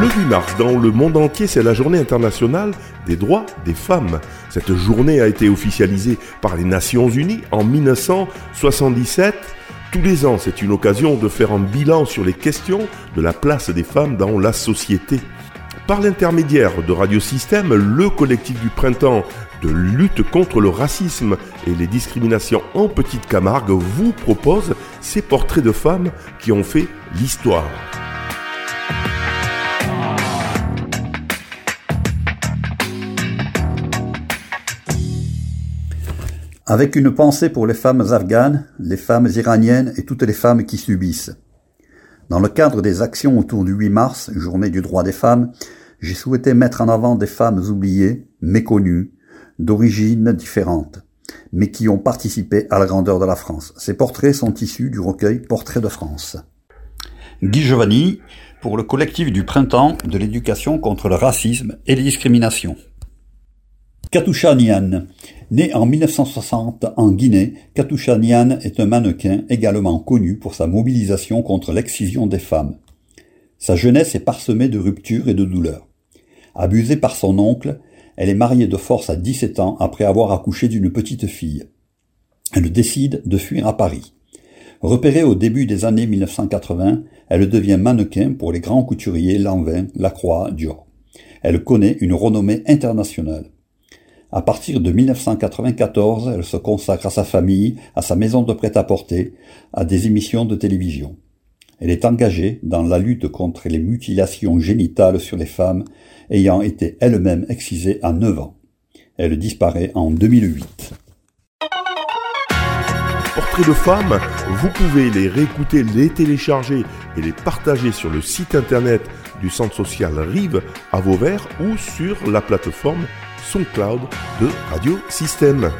Le 8 mars, dans le monde entier, c'est la journée internationale des droits des femmes. Cette journée a été officialisée par les Nations Unies en 1977. Tous les ans, c'est une occasion de faire un bilan sur les questions de la place des femmes dans la société. Par l'intermédiaire de Radio Système, le collectif du printemps de lutte contre le racisme et les discriminations en Petite Camargue vous propose ces portraits de femmes qui ont fait l'histoire. Avec une pensée pour les femmes afghanes, les femmes iraniennes et toutes les femmes qui subissent. Dans le cadre des actions autour du 8 mars, journée du droit des femmes, j'ai souhaité mettre en avant des femmes oubliées, méconnues, d'origines différentes, mais qui ont participé à la grandeur de la France. Ces portraits sont issus du recueil Portraits de France. Guy Giovanni, pour le collectif du printemps de l'éducation contre le racisme et les discriminations. Katusha Nian. Né en 1960 en Guinée, Katusha Nian est un mannequin également connu pour sa mobilisation contre l'excision des femmes. Sa jeunesse est parsemée de ruptures et de douleurs. Abusée par son oncle, elle est mariée de force à 17 ans après avoir accouché d'une petite fille. Elle décide de fuir à Paris. Repérée au début des années 1980, elle devient mannequin pour les grands couturiers Lanvin, Lacroix, Dior. Elle connaît une renommée internationale. À partir de 1994, elle se consacre à sa famille, à sa maison de prêt-à-porter, à des émissions de télévision. Elle est engagée dans la lutte contre les mutilations génitales sur les femmes ayant été elle-même excisée à 9 ans. Elle disparaît en 2008. Portraits de femmes, vous pouvez les réécouter, les télécharger et les partager sur le site internet du centre social Rive à Vauvert ou sur la plateforme SoundCloud de Radio Système.